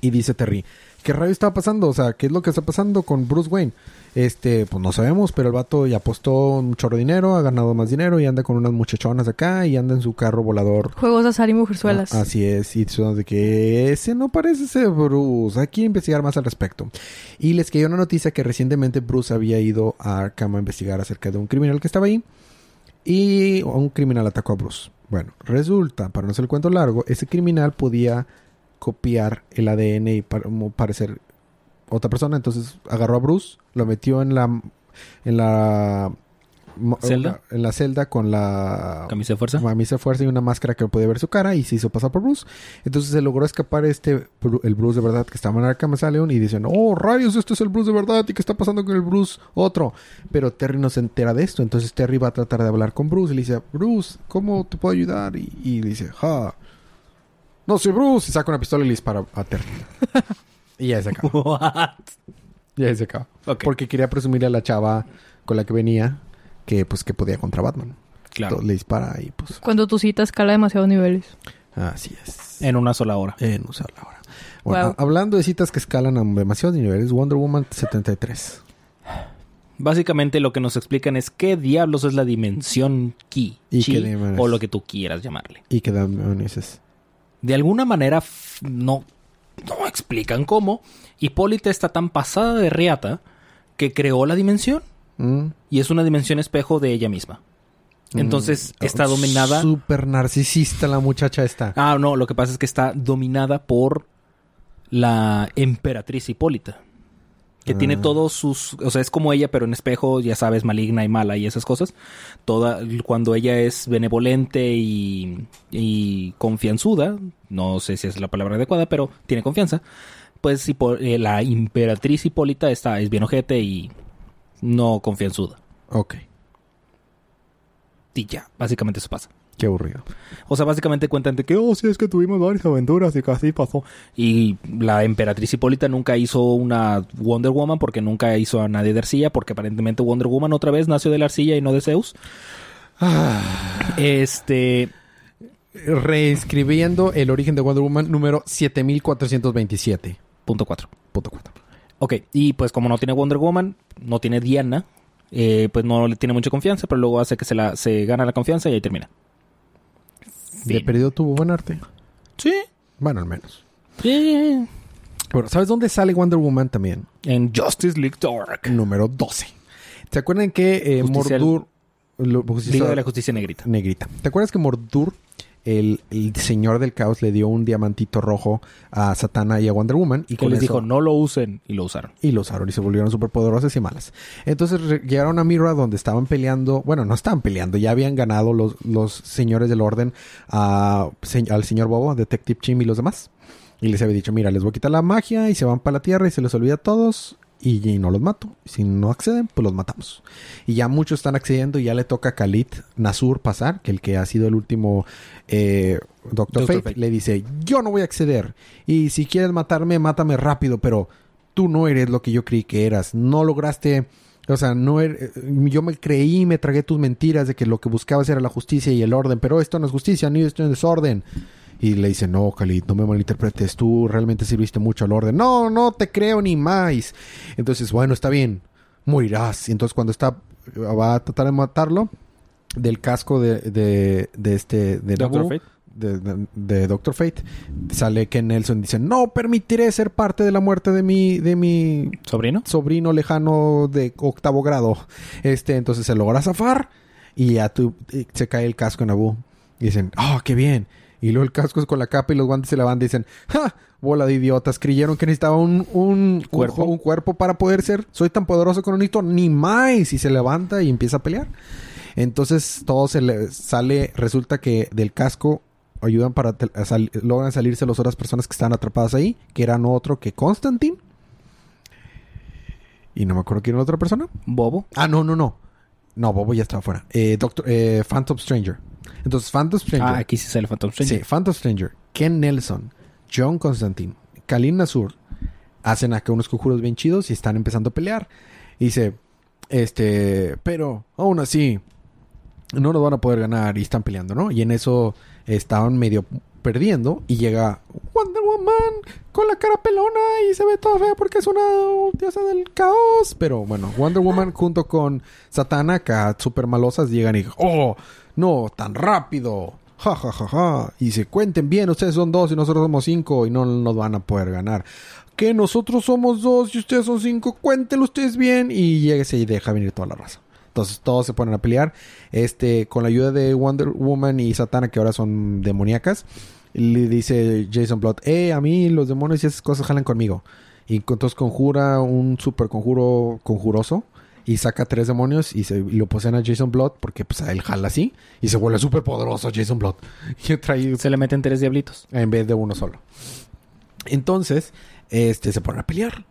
y dice Terry, ¿qué rayo está pasando? O sea, ¿qué es lo que está pasando con Bruce Wayne? Este, pues no sabemos, pero el vato ya apostó un chorro de dinero, ha ganado más dinero y anda con unas muchachonas acá y anda en su carro volador. Juegos de azar y mujerzuelas. Ah, Así es, y son de que ese no parece ser Bruce. Hay que investigar más al respecto. Y les cayó una noticia que recientemente Bruce había ido a Arkham a investigar acerca de un criminal que estaba ahí. Y un criminal atacó a Bruce. Bueno, resulta, para no hacer el cuento largo, ese criminal podía copiar el ADN y parecer otra persona. Entonces agarró a Bruce, lo metió en la en la ¿Celda? en la celda con la Camisa de fuerza. camisa de fuerza y una máscara que podía ver su cara y se hizo pasar por Bruce. Entonces se logró escapar este el Bruce de verdad que estaba en Arkham Asylum y dicen, oh rayos, este es el Bruce de verdad y qué está pasando con el Bruce otro. Pero Terry no se entera de esto, entonces Terry va a tratar de hablar con Bruce y le dice, Bruce, ¿cómo te puedo ayudar? Y, y le dice, ja, no soy Bruce y saca una pistola y le dispara a Terry. <laughs> y ya se acaba. What? Ya se acaba. Ok. Porque quería presumirle a la chava con la que venía que pues que podía contra Batman. Claro. Entonces, le dispara y pues Cuando tu cita escala demasiados niveles. así es. En una sola hora. En usar la hora. Bueno, Wow. hablando de citas que escalan a demasiados niveles, Wonder Woman 73. Básicamente lo que nos explican es qué diablos es la dimensión Ki. ¿Y Chi, qué o lo que tú quieras llamarle. Y que demonios es. De alguna manera no, no explican cómo. Hipólita está tan pasada de riata que creó la dimensión. Mm. Y es una dimensión espejo de ella misma. Entonces Mm. está dominada. Súper narcisista la muchacha esta. Ah, no, lo que pasa es que está dominada por la emperatriz Hipólita. Que Ah. tiene todos sus. O sea, es como ella, pero en espejo, ya sabes, maligna y mala y esas cosas. Toda. Cuando ella es benevolente y. y confianzuda. No sé si es la palabra adecuada, pero tiene confianza. Pues Hipo- eh, la emperatriz Hipólita está, es bien ojete y. no confianzuda. Ok. Y ya, básicamente eso pasa. Qué aburrido. O sea, básicamente cuentan de que, oh, sí, es que tuvimos varias aventuras y casi pasó. Y la emperatriz Hipólita nunca hizo una Wonder Woman porque nunca hizo a nadie de arcilla, porque aparentemente Wonder Woman otra vez nació de la arcilla y no de Zeus. Este. Reescribiendo el origen de Wonder Woman número 7427. Punto 4. Punto cuatro. Ok, y pues como no tiene Wonder Woman, no tiene Diana, eh, pues no le tiene mucha confianza, pero luego hace que se, la, se gana la confianza y ahí termina. De Fin. perdido tuvo buen arte. Sí. Bueno, al menos. Sí. Bueno, ¿sabes dónde sale Wonder Woman también? En Justice League Dark. Número 12. ¿Se acuerdan que eh, Mordur... Liga de la Justicia Negrita. negrita. ¿Te acuerdas que Mordur, el, el señor del caos, le dio un diamantito rojo a Satana y a Wonder Woman? Y Que les eso- dijo, no lo usen, y lo usaron. Y lo usaron y se volvieron súper poderosas y malas. Entonces llegaron a Mira donde estaban peleando. Bueno, no estaban peleando, ya habían ganado los, los señores del orden a- se- al señor Bobo, Detective Chim y los demás. Y les había dicho, mira, les voy a quitar la magia y se van para la tierra y se les olvida a todos. Y, y no los mato. Si no acceden, pues los matamos. Y ya muchos están accediendo y ya le toca a Khalid Nasur pasar, que el que ha sido el último eh, Doctor, Dr. Fate, Fate. le dice, yo no voy a acceder. Y si quieres matarme, mátame rápido, pero tú no eres lo que yo creí que eras. No lograste... O sea, no er- yo me creí, me tragué tus mentiras de que lo que buscabas era la justicia y el orden, pero esto no es justicia, ni esto no es orden. Y le dice, no, Khalid, no me malinterpretes, tú realmente sirviste mucho al orden. No, no te creo ni más. Entonces, bueno, está bien, morirás. Y entonces cuando está, va a tratar de matarlo, del casco de, de, de este, de Doctor Naboo, Fate. de, de- de Doctor Fate, sale que Nelson dice, no permitiré ser parte de la muerte de mi, de mi ¿Sobrino? sobrino lejano de octavo grado. Este, entonces se logra zafar y ya eh, se cae el casco en Abu. Y dicen, ¡ah, qué bien! Y luego el casco es con la capa y los guantes se la van dicen, ¡ja! Bola de idiotas, creyeron que necesitaba un, un Cuerpo. un, un cuerpo para poder ser. Soy tan poderoso que no necesito ni más. Y se levanta y empieza a pelear. Entonces todo se le sale, resulta que del casco ayudan para sal- logran salirse las otras personas que están atrapadas ahí, que eran otro que Constantine. Y no me acuerdo quién era la otra persona. Bobo. Ah, no, no, no. No, Bobo ya estaba fuera. Eh, Doctor, eh, Phantom Stranger. Entonces, Phantom Stranger. Ah, aquí sí sale Phantom Stranger. Sí, Phantom Stranger, Ken Nelson, John Constantine, Kalin Nasur hacen acá unos conjuros bien chidos y están empezando a pelear. Y dice, este, pero aún así, no nos van a poder ganar y están peleando, ¿no? Y en eso estaban medio perdiendo y llega Wonder Woman con la cara pelona y se ve toda fea porque es una diosa del caos. Pero bueno, Wonder Woman junto con Satana, acá super malosas, llegan y ¡Oh! No, tan rápido. Ja, ja, ja, ja. Y se cuenten bien, ustedes son dos y nosotros somos cinco y no nos van a poder ganar. Que nosotros somos dos y ustedes son cinco, cuéntenlo ustedes bien. Y llega y deja venir toda la raza. Entonces todos se ponen a pelear. Este, con la ayuda de Wonder Woman y Satana, que ahora son demoníacas, le dice Jason Blood, eh, a mí los demonios y esas cosas jalan conmigo. Y entonces conjura un super conjuro conjuroso. Y saca tres demonios y, se, y lo poseen a Jason Blood porque pues a él jala así. Y se vuelve súper poderoso Jason Blood. <laughs> Y trae Se le meten tres diablitos. en vez de uno solo. Entonces, este, se ponen a pelear.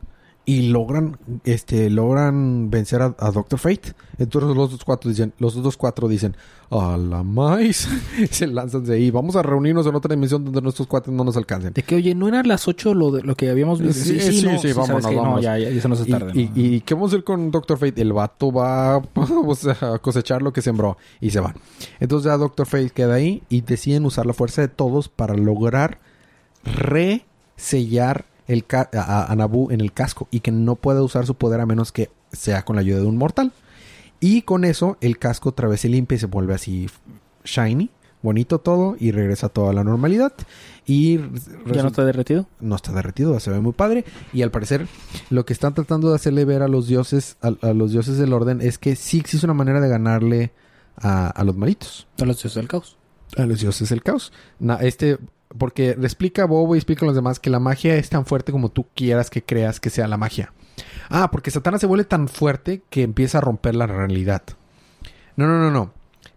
Y logran, este, logran vencer a, a Doctor Fate. Entonces los otros cuatro dicen, los otros cuatro dicen, a la más. <laughs> se lanzan de ahí. Vamos a reunirnos en otra dimensión donde nuestros cuatro no nos alcancen. De que, oye, ¿no eran las 8 lo, de, lo que habíamos visto? Sí, sí, no, sí, ¿sabes vámonos, qué? No, vámonos. ya, ya, ya se nos tarde. y- ¿no? y qué vamos a hacer con Doctor Fate? El vato va <laughs> a cosechar lo que sembró y se van. Entonces ya Doctor Fate queda ahí y deciden usar la fuerza de todos para lograr resellar el ca- a, a Naboo en el casco y que no pueda usar su poder a menos que sea con la ayuda de un mortal. Y con eso el casco otra vez se limpia y se vuelve así shiny, bonito todo y regresa a toda la normalidad. Y ¿Ya no está derretido? no está derretido, se ve muy padre. Y al parecer, lo que están tratando de hacerle ver a los dioses, a, a los dioses del orden, es que sí existe una manera de ganarle a, a los malitos. A los dioses del caos. A los dioses del caos. Na- este, porque le explica a Bobo y explica a los demás que la magia es tan fuerte como tú quieras que creas que sea la magia. Ah, porque Satana se vuelve tan fuerte que empieza a romper la realidad. No, no, no, no.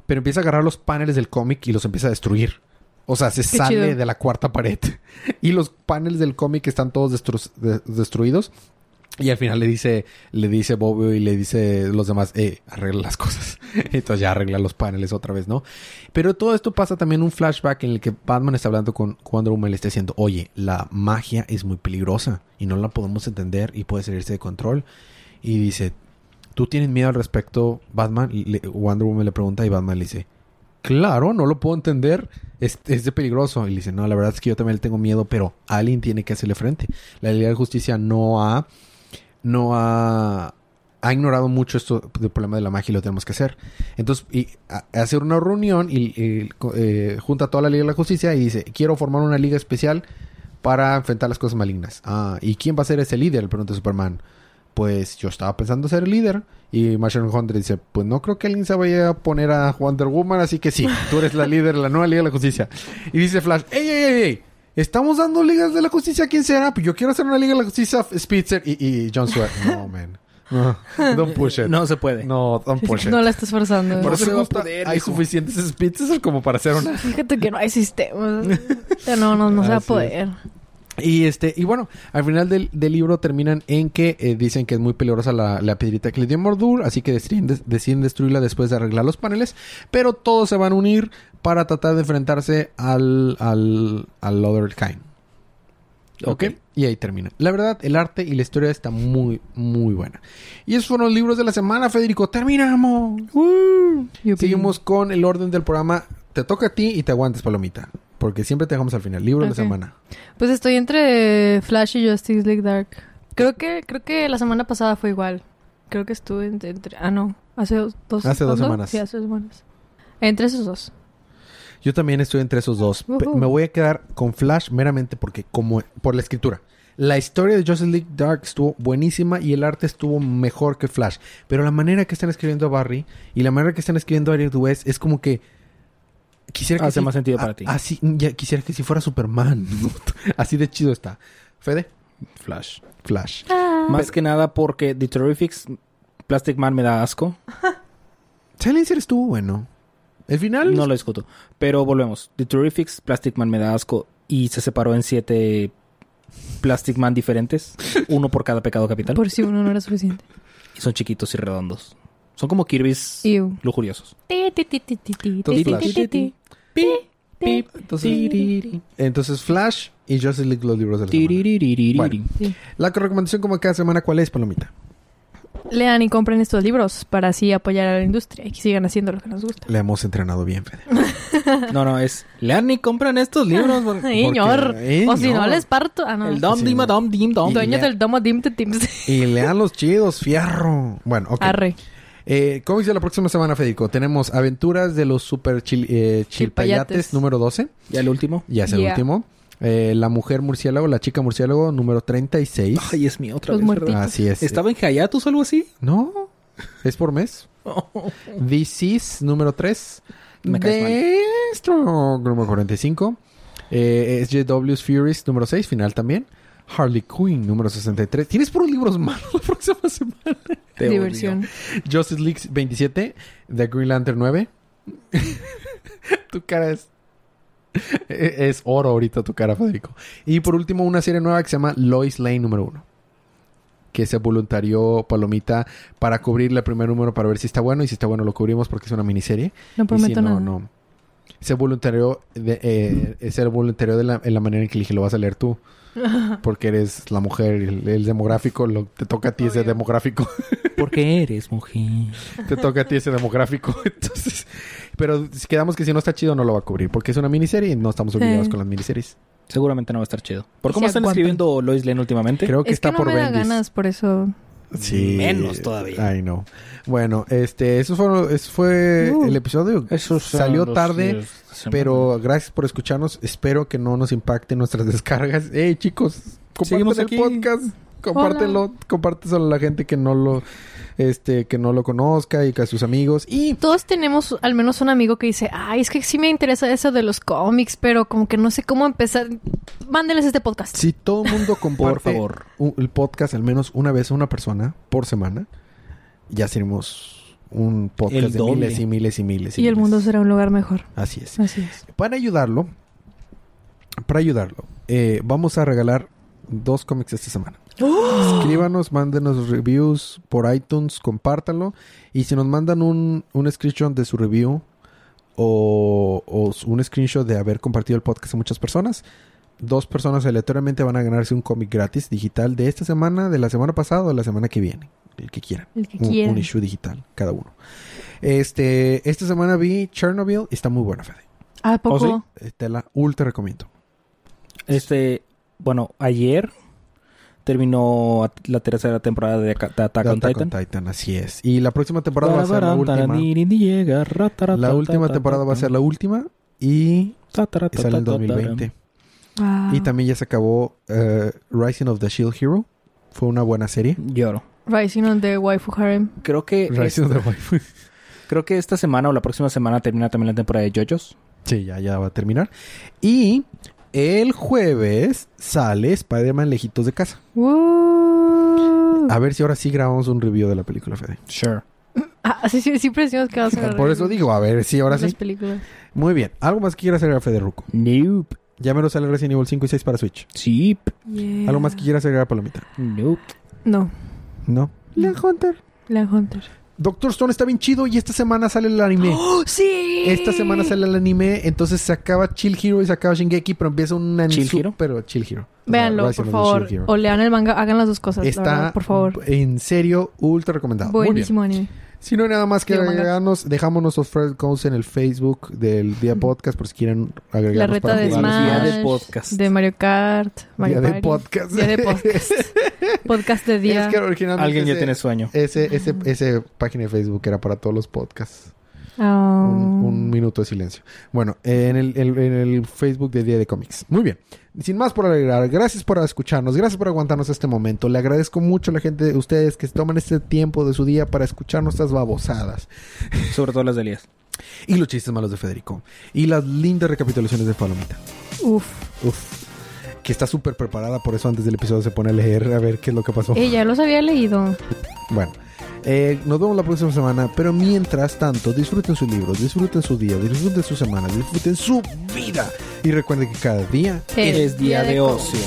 Pero empieza a agarrar los paneles del cómic y los empieza a destruir. O sea, se Qué sale chido. de la cuarta pared. <laughs> Y los paneles del cómic están todos destru- de- destruidos. Y al final le dice, le dice Bobo y le dice los demás, eh, arregla las cosas. <laughs> Entonces ya arregla los paneles otra vez, ¿no? Pero todo esto pasa también un flashback en el que Batman está hablando con Wonder Woman y le está diciendo, oye, la magia es muy peligrosa y no la podemos entender y puede salirse de control. Y dice, ¿tú tienes miedo al respecto, Batman? Le- Wonder Woman le pregunta y Batman le dice, claro, no lo puedo entender, es, es de peligroso. Y le dice, no, la verdad es que yo también le tengo miedo, pero alguien tiene que hacerle frente. La Liga de Justicia no ha, no ha, ha ignorado mucho esto del problema de la magia y lo tenemos que hacer. Entonces, y, una reunión y, eh, junta a toda la Liga de la Justicia y dice, quiero formar una liga especial para enfrentar las cosas malignas. Ah, ¿y quién va a ser ese líder? Pregunta Superman. Pues yo estaba pensando ser el líder. Y Martian Hunter dice, pues no creo que alguien se vaya a poner a Wonder Woman, así que sí, tú eres la líder de la nueva Liga de la Justicia. Y dice Flash, ¡ey, ey, ey! ey! ¿Estamos dando ligas de la justicia a quién será? Pues yo quiero hacer una liga de la justicia Spitzer y, y John Stewart. No, <laughs> man. No, don't push it. No se puede. No, don't push <laughs> it. No la estás forzando. Por No eso se me va a gusta, poder, hay hijo. suficientes Spitzers como para hacer una. Fíjate que no hay sistema. <laughs> Ya no, no, no se va a es. Y este, y bueno, al final del, del libro terminan en que eh, dicen que es muy peligrosa la, la piedrita que le dio Mordur, así que deciden, des- deciden destruirla después de arreglar los paneles, pero todos se van a unir para tratar de enfrentarse al, al, al Other Kind. ¿Ok? Ok. Y ahí termina. La verdad, el arte y la historia está muy, muy buena. Y esos fueron los libros de la semana, Federico. ¡Terminamos! Seguimos con el orden del programa. Te toca a ti y te aguantes, Palomita. Porque siempre te dejamos al final. Libro de la semana. Pues estoy entre Flash y Justice League Dark. Creo que, creo que la semana pasada fue igual. Creo que estuve entre... entre- ah, no. Hace dos, Hace dos semanas. Sí, hace dos semanas. Entre esos dos. Yo también estoy entre esos dos. Me voy a quedar con Flash meramente porque como por la escritura. La historia de Justice League Dark estuvo buenísima y el arte estuvo mejor que Flash. Pero la manera que están escribiendo a Barry y la manera que están escribiendo a Eric West es como que quisiera que Hace sí- más sentido a- para ti. Así, ya quisiera que si fuera Superman. <laughs> así de chido está. Fede, Flash. Flash. Más que nada porque The Terrifics, Plastic Man me da asco. <laughs> Silencer estuvo bueno. El final No lo discuto. Pero volvemos. The Terrifics, Plastic Man me da asco. Y se separó en siete Plastic Man diferentes. <laughs> Uno por cada pecado capital. Por si uno no era suficiente. Y son chiquitos y redondos. Son como Kirby's Ew. lujuriosos. Ti, ti, ti, ti, ti, ti, Entonces, ti, Flash. Ti, ti. Entonces, entonces Flash y Justice League los libros de la semana. Bueno. Sí. La recomendación como cada semana, ¿cuál es, Palomita? Lean y compren estos libros para así apoyar a la industria y que sigan haciendo lo que nos gusta. Le hemos entrenado bien, Fede. <laughs> No, no, es... Lean y compran estos libros. por- Ay, ñor. eh, O si no les parto. Ah, no. El Dom Sí, Dima. Dom Dim Dom. Dueños del Domo Dim Tims. Y lean <laughs> los chidos, fierro. Bueno, ok. Arre. Eh, cómics de la próxima semana, Federico. Tenemos Aventuras de los Super chil- eh, Chilpayates Chilpayates. número 12. Ya el último. Ya es el Yeah. último. Eh, la Mujer Murciélago, la Chica Murciélago número 36. Ay, es mi otra Los vez, muertitos. ¿verdad? Así es. ¿Estaba en Hayatus o algo así? No, es por mes. <laughs> Disease número 3. Me. Deathstroke número 45. Eh, SJW's Furies número 6, final también. Harley Quinn número 63. ¿Tienes puros libros malos la próxima semana? Te Diversión. odio. Justice League 27. The Green Lantern 9. <laughs> tu cara es... e-, Es oro ahorita tu cara, Federico. Y por último, una serie nueva que se llama Lois Lane número 1. Que se voluntarió Palomita para cubrirle el primer número para ver si está bueno. Y si está bueno lo cubrimos porque es una miniserie. No Y prometo si no, nada. no. Se voluntarió de, eh, es el voluntario de la, en la manera en que elige lo vas a leer tú. <laughs> Porque eres la mujer, el, el demográfico, lo, te toca a ti ese demográfico. <laughs> Porque eres mujer. te toca a ti ese demográfico. <laughs> Entonces, pero si quedamos que si no está chido no lo va a cubrir. Porque es una miniserie y no estamos obligados Sí. con las miniseries. Seguramente no va a estar chido. ¿Por cómo están aguantan. escribiendo Lois Lane últimamente? Creo que es está que no por me da Bendis. ganas, por eso. Sí. Menos todavía. Ay, no. Bueno, este, eso fue, eso fue Uh. el episodio. Son Salió tarde. Pero gracias por escucharnos. Espero que no nos impacten nuestras <laughs> descargas. ¡Hey, chicos! Comparten el podcast. Compártelo. Compárteselo a la gente que no lo... Este, que no lo conozca y que a sus amigos. Y... Todos tenemos al menos un amigo que dice, ay, es que sí me interesa eso de los cómics, pero como que no sé cómo empezar. Mándenles este podcast. Si todo el mundo <laughs> comparte Por favor. un- el podcast al menos una vez a una persona por semana, ya seremos un podcast El de doble. miles y miles y miles. Y el miles. mundo será un lugar mejor. Así es. Así es. Para ayudarlo, para ayudarlo, eh, vamos a regalar dos cómics esta semana. Escríbanos, mándenos reviews por iTunes, compártanlo. Y si nos mandan un, un screenshot de su review o, o un screenshot de haber compartido el podcast a muchas personas, dos personas aleatoriamente van a ganarse un cómic gratis digital de esta semana, de la semana pasada o de la semana que viene. El que quieran. El que Un, quiera. un issue digital, cada uno. Este, esta semana vi Chernobyl y está muy buena, Fede. ¿A poco? ¿Oh, Eh, Te la ultra recomiendo. Este, bueno, ayer terminó la tercera temporada de, Attack on Attack Titan. así es. Y la próxima temporada va a ser la última. La última temporada va a ser la última y, sale en 2020. Wow. Y también ya se acabó eh, Rising of the Shield Hero. Fue una buena serie. Lloro. Rising on the Waifu Harem. Creo que, Rising of the Waifu. <laughs> creo que esta semana o la próxima semana termina también la temporada de JoJo's. Sí, ya, ya va a terminar. Y el jueves sale Spider-Man Lejitos de Casa. Woo. A ver si ahora sí grabamos un review de la película, Fede. Sure. Ah, sí, sí, siempre decimos que vamos a <laughs> Por eso digo, a ver si ahora sí. películas. Muy bien. ¿Algo más que quiera hacer a Fede Ruco? Nope. Ya me lo sale Resident Evil 5 y 6 para Switch. Sí. Yeah. ¿Algo más que quieras agregar, Palomita? Nope. No, No. La Hunter. la Hunter. Doctor Stone está bien chido y esta semana sale el anime. <gasps> ¡Oh, sí! Esta semana sale el anime, entonces se acaba Chill Hero y se acaba Shingeki, pero empieza un anime ¿Chill Hero? Pero Chill Hero. Véanlo, por favor. O lean el manga, hagan las dos cosas. la Está verdad, por favor. en serio ultra recomendado. Muy bien. Buenísimo anime. Si no hay nada más que agregarnos, dejamos nuestros friend codes en el Facebook del día podcast por si quieren agregarnos La reta para de. Smash. Día de podcast. De Mario Kart. Mario Día de podcast. Día de podcast. <laughs> podcast de día. Es que originalmente Alguien ya ese- tiene sueño. Ese, ese, ese página de Facebook era para todos los podcasts. Ah. Un, un minuto de silencio. Bueno, en el, el- en el Facebook de Día de Cómics. Muy bien. Sin más por agregar, gracias por escucharnos, gracias por aguantarnos este momento. Le agradezco mucho a la gente de ustedes que toman este tiempo de su día para escuchar nuestras babosadas. <laughs> Sobre todo las de Elías. Y los chistes malos de Federico. Y las lindas recapitulaciones de Palomita. Uf. Uf. Que está súper preparada, por eso antes del episodio se pone a leer a ver qué es lo que pasó. Ella los había leído. Bueno, eh, nos vemos la próxima semana, pero mientras tanto, disfruten sus libros, disfruten su día, disfruten su semana, disfruten su vida. Y recuerden que cada día Es día de ocio.